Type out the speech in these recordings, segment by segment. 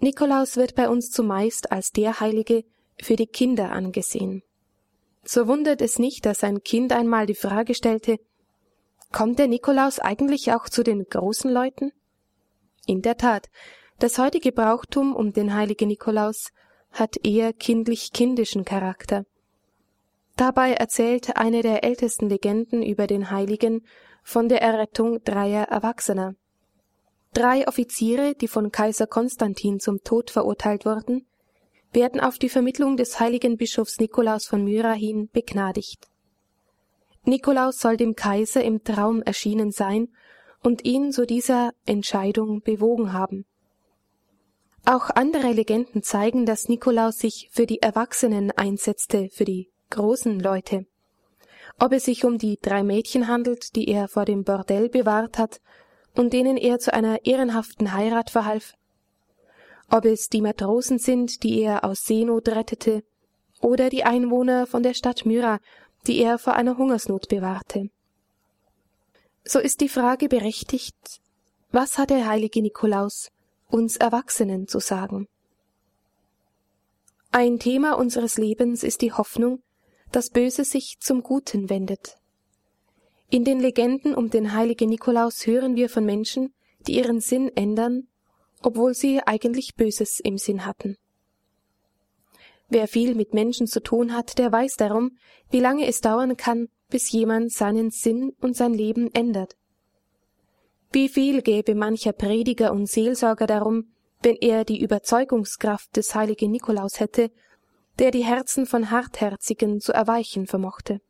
Nikolaus wird bei uns zumeist als der Heilige für die Kinder angesehen. So wundert es nicht, dass ein Kind einmal die Frage stellte, kommt der Nikolaus eigentlich auch zu den großen Leuten? In der Tat, das heutige Brauchtum um den heiligen Nikolaus hat eher kindlich-kindischen Charakter. Dabei erzählt eine der ältesten Legenden über den Heiligen von der Errettung dreier Erwachsener. Drei Offiziere, die von Kaiser Konstantin zum Tod verurteilt wurden, werden auf die Vermittlung des heiligen Bischofs Nikolaus von Myra hin begnadigt. Nikolaus soll dem Kaiser im Traum erschienen sein und ihn zu dieser Entscheidung bewogen haben. Auch andere Legenden zeigen, dass Nikolaus sich für die Erwachsenen einsetzte, für die großen Leute. Ob es sich um die drei Mädchen handelt, die er vor dem Bordell bewahrt hat und denen er zu einer ehrenhaften Heirat verhalf, ob es die Matrosen sind, die er aus Seenot rettete, oder die Einwohner von der Stadt Myra, die er vor einer Hungersnot bewahrte. So ist die Frage berechtigt, was hat der heilige Nikolaus uns Erwachsenen zu sagen? Ein Thema unseres Lebens ist die Hoffnung, dass Böse sich zum Guten wendet. In den Legenden um den heiligen Nikolaus hören wir von Menschen, die ihren Sinn ändern obwohl sie eigentlich Böses im Sinn hatten. Wer viel mit Menschen zu tun hat, der weiß darum, wie lange es dauern kann, bis jemand seinen Sinn und sein Leben ändert. Wie viel gäbe mancher Prediger und Seelsorger darum, wenn er die Überzeugungskraft des heiligen Nikolaus hätte, der die Herzen von Hartherzigen zu erweichen vermochte.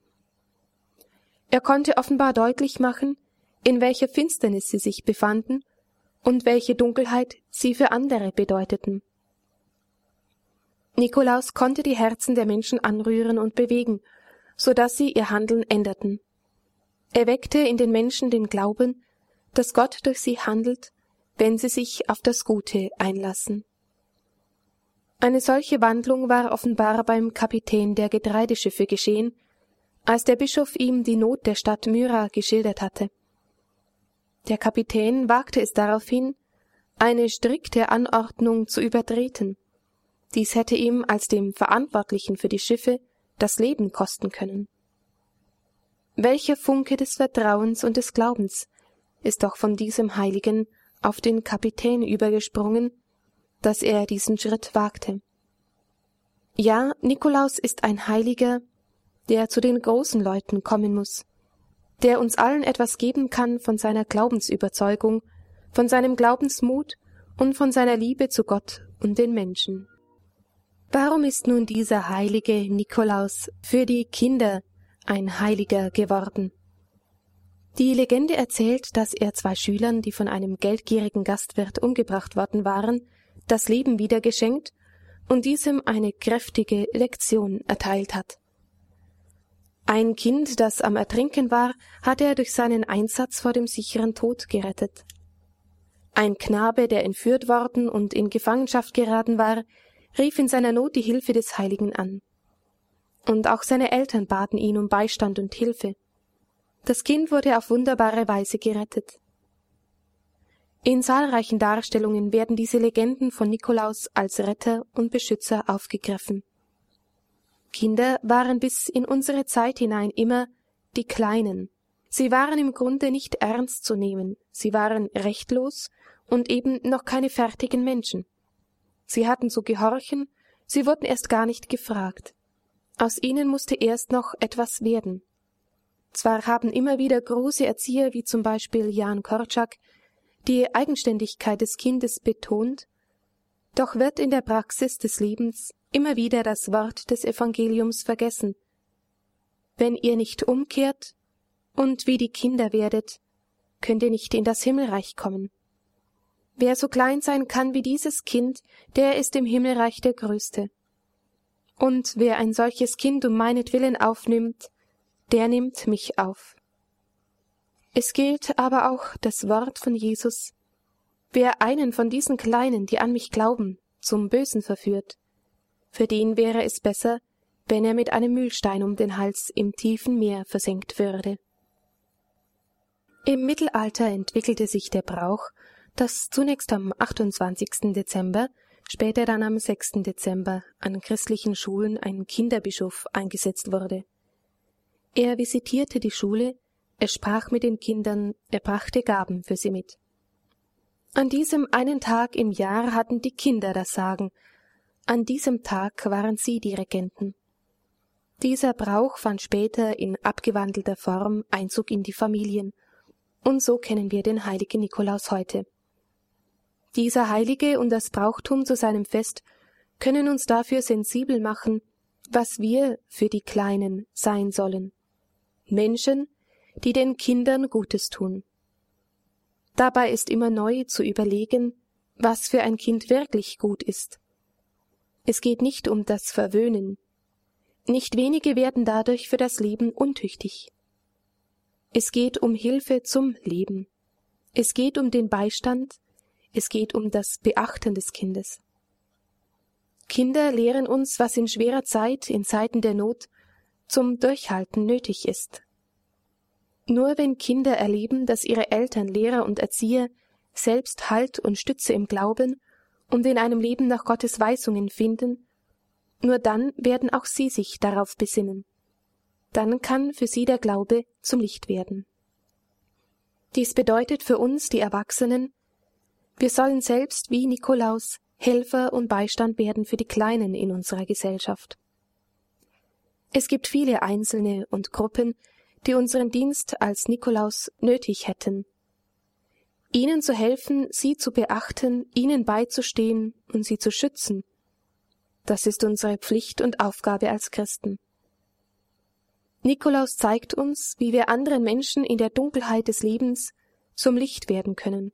Er konnte offenbar deutlich machen, in welcher Finsternis sie sich befanden und welche Dunkelheit sie für andere bedeuteten. Nikolaus konnte die Herzen der Menschen anrühren und bewegen, so dass sie ihr Handeln änderten. Er weckte in den Menschen den Glauben, dass Gott durch sie handelt, wenn sie sich auf das Gute einlassen. Eine solche Wandlung war offenbar beim Kapitän der Getreideschiffe geschehen, als der Bischof ihm die Not der Stadt Myra geschildert hatte. Der Kapitän wagte es daraufhin, eine strikte Anordnung zu übertreten. Dies hätte ihm als dem Verantwortlichen für die Schiffe das Leben kosten können. Welcher Funke des Vertrauens und des Glaubens ist doch von diesem Heiligen auf den Kapitän übergesprungen, dass er diesen Schritt wagte. Ja, Nikolaus ist ein Heiliger, der zu den großen Leuten kommen muss, der uns allen etwas geben kann von seiner Glaubensüberzeugung, von seinem Glaubensmut und von seiner Liebe zu Gott und den Menschen. Warum ist nun dieser heilige Nikolaus für die Kinder ein Heiliger geworden? Die Legende erzählt, dass er zwei Schülern, die von einem geldgierigen Gastwirt umgebracht worden waren, das Leben wieder geschenkt und diesem eine kräftige Lektion erteilt hat. Ein Kind, das am Ertrinken war, hatte er durch seinen Einsatz vor dem sicheren Tod gerettet. Ein Knabe, der entführt worden und in Gefangenschaft geraten war, rief in seiner Not die Hilfe des Heiligen an. Und auch seine Eltern baten ihn um Beistand und Hilfe. Das Kind wurde auf wunderbare Weise gerettet. In zahlreichen Darstellungen werden diese Legenden von Nikolaus als Retter und Beschützer aufgegriffen. Kinder waren bis in unsere Zeit hinein immer die Kleinen. Sie waren im Grunde nicht ernst zu nehmen, sie waren rechtlos und eben noch keine fertigen Menschen. Sie hatten zu gehorchen, sie wurden erst gar nicht gefragt. Aus ihnen musste erst noch etwas werden. Zwar haben immer wieder große Erzieher wie zum Beispiel Jan Korczak die Eigenständigkeit des Kindes betont, doch wird in der Praxis des Lebens immer wieder das Wort des Evangeliums vergessen. Wenn ihr nicht umkehrt und wie die Kinder werdet, könnt ihr nicht in das Himmelreich kommen. Wer so klein sein kann wie dieses Kind, der ist im Himmelreich der Größte. Und wer ein solches Kind um meinetwillen aufnimmt, der nimmt mich auf. Es gilt aber auch das Wort von Jesus, wer einen von diesen Kleinen, die an mich glauben, zum Bösen verführt, für den wäre es besser, wenn er mit einem Mühlstein um den Hals im tiefen Meer versenkt würde. Im Mittelalter entwickelte sich der Brauch, dass zunächst am 28. Dezember später dann am 6. Dezember an christlichen Schulen ein Kinderbischof eingesetzt wurde. Er visitierte die Schule, er sprach mit den Kindern, er brachte Gaben für sie mit. An diesem einen Tag im Jahr hatten die Kinder das Sagen, an diesem Tag waren sie die Regenten. Dieser Brauch fand später in abgewandelter Form Einzug in die Familien, und so kennen wir den heiligen Nikolaus heute. Dieser Heilige und das Brauchtum zu seinem Fest können uns dafür sensibel machen, was wir für die Kleinen sein sollen. Menschen, die den Kindern Gutes tun. Dabei ist immer neu zu überlegen, was für ein Kind wirklich gut ist. Es geht nicht um das Verwöhnen. Nicht wenige werden dadurch für das Leben untüchtig. Es geht um Hilfe zum Leben. Es geht um den Beistand, es geht um das Beachten des Kindes. Kinder lehren uns, was in schwerer Zeit, in Zeiten der Not, zum Durchhalten nötig ist. Nur wenn Kinder erleben, dass ihre Eltern, Lehrer und Erzieher selbst Halt und Stütze im Glauben und in einem Leben nach Gottes Weisungen finden, nur dann werden auch sie sich darauf besinnen. Dann kann für sie der Glaube zum Licht werden. Dies bedeutet für uns, die Erwachsenen, wir sollen selbst wie Nikolaus Helfer und Beistand werden für die Kleinen in unserer Gesellschaft. Es gibt viele Einzelne und Gruppen, die unseren Dienst als Nikolaus nötig hätten. Ihnen zu helfen, sie zu beachten, ihnen beizustehen und sie zu schützen, das ist unsere Pflicht und Aufgabe als Christen. Nikolaus zeigt uns, wie wir anderen Menschen in der Dunkelheit des Lebens zum Licht werden können.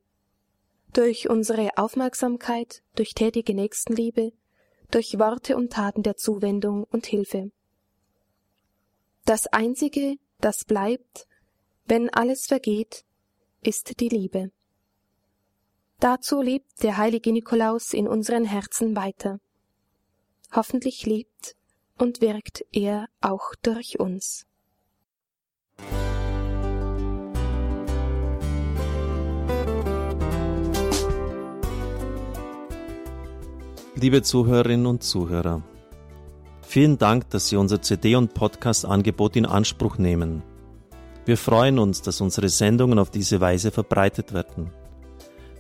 Durch unsere Aufmerksamkeit, durch tätige Nächstenliebe, durch Worte und Taten der Zuwendung und Hilfe. Das Einzige, das bleibt, wenn alles vergeht, ist die Liebe. Dazu lebt der heilige Nikolaus in unseren Herzen weiter. Hoffentlich lebt und wirkt er auch durch uns. Liebe Zuhörerinnen und Zuhörer, Vielen Dank, dass Sie unser CD- und Podcast-Angebot in Anspruch nehmen. Wir freuen uns, dass unsere Sendungen auf diese Weise verbreitet werden.